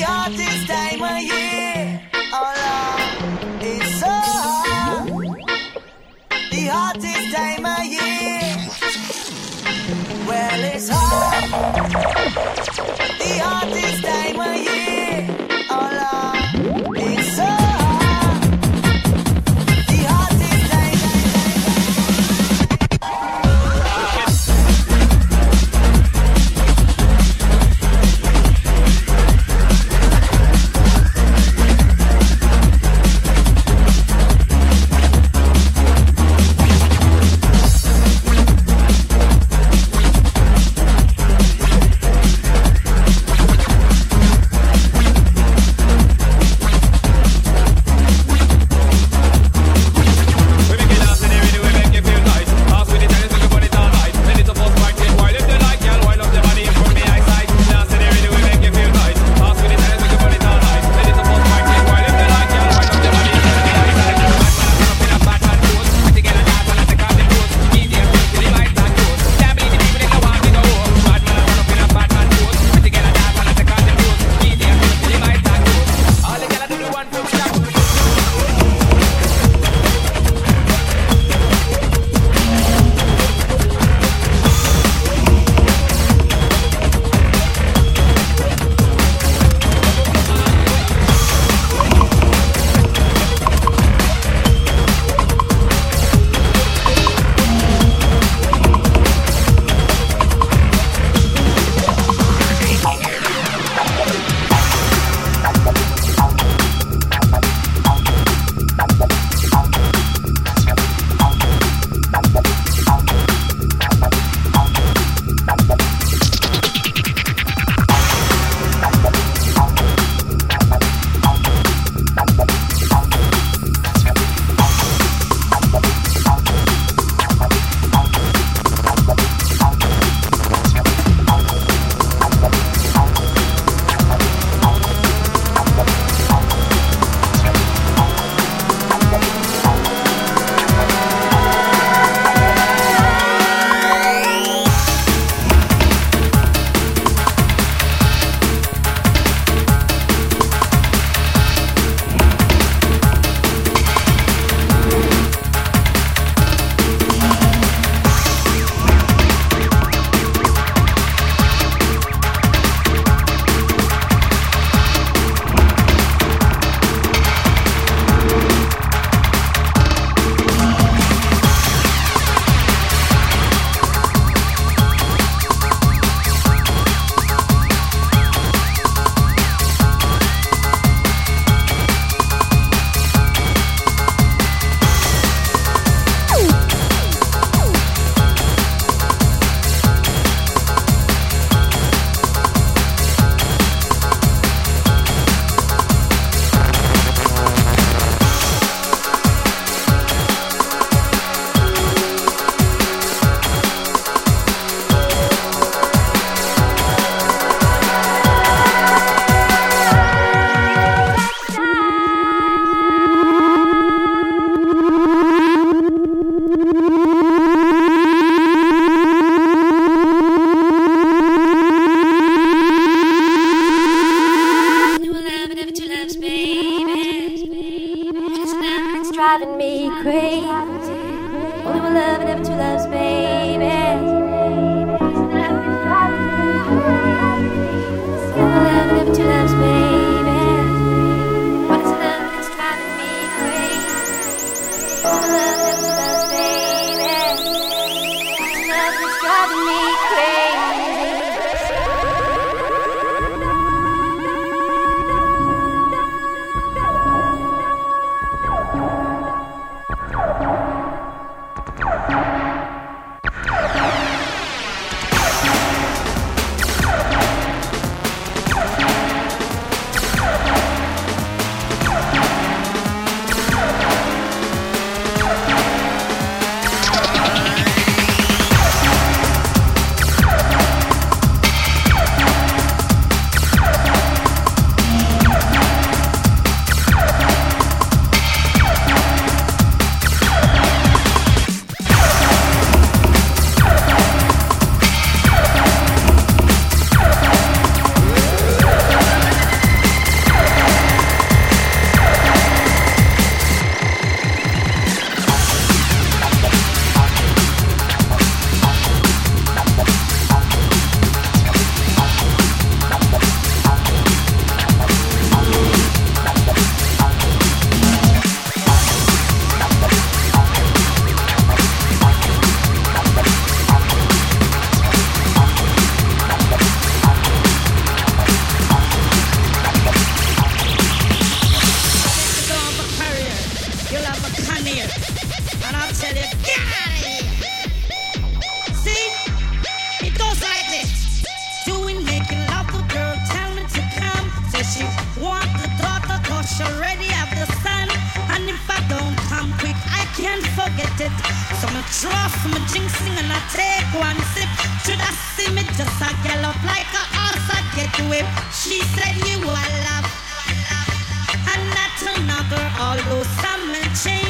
hottest time of year. Oh it's so. The time of year. Well, it's. reflection already of the sun. And if I don't come quick, I can't forget it. So me trust me jinxing and I take one sip. Should I see me just a gallop like a horse I get whipped? She said you are love, and not another. Although some will change.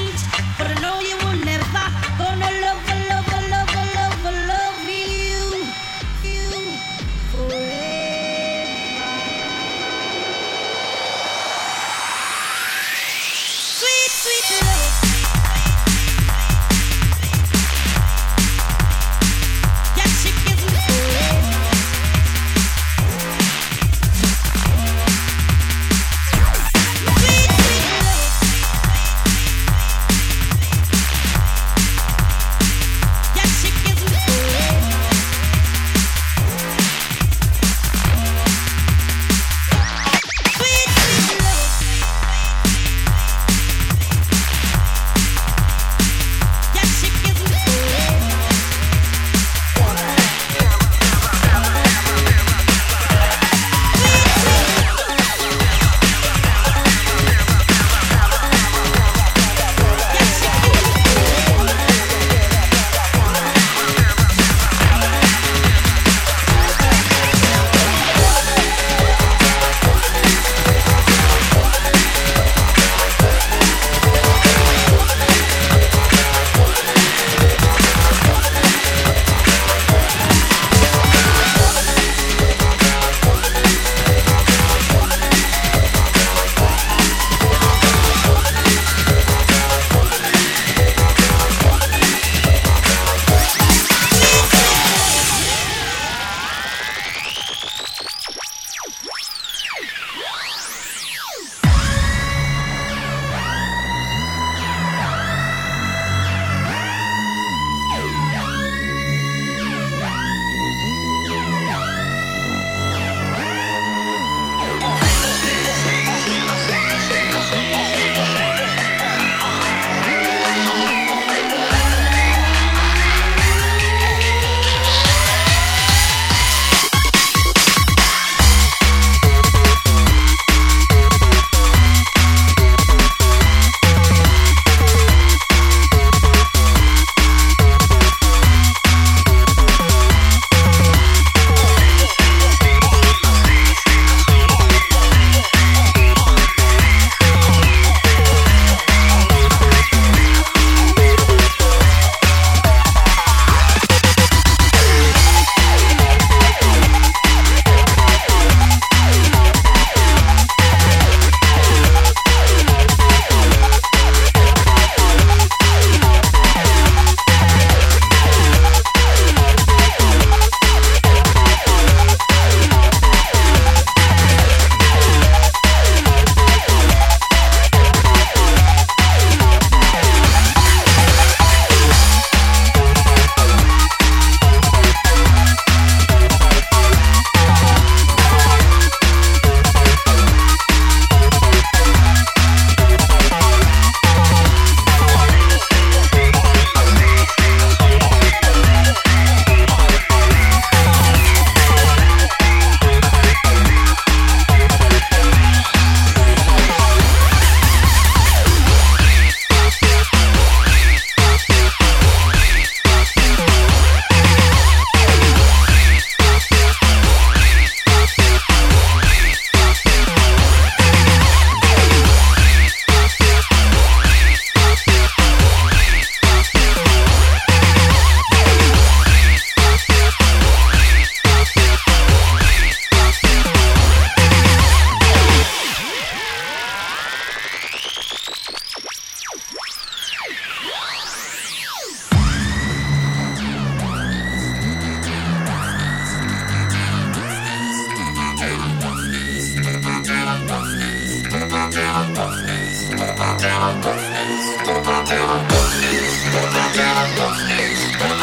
Love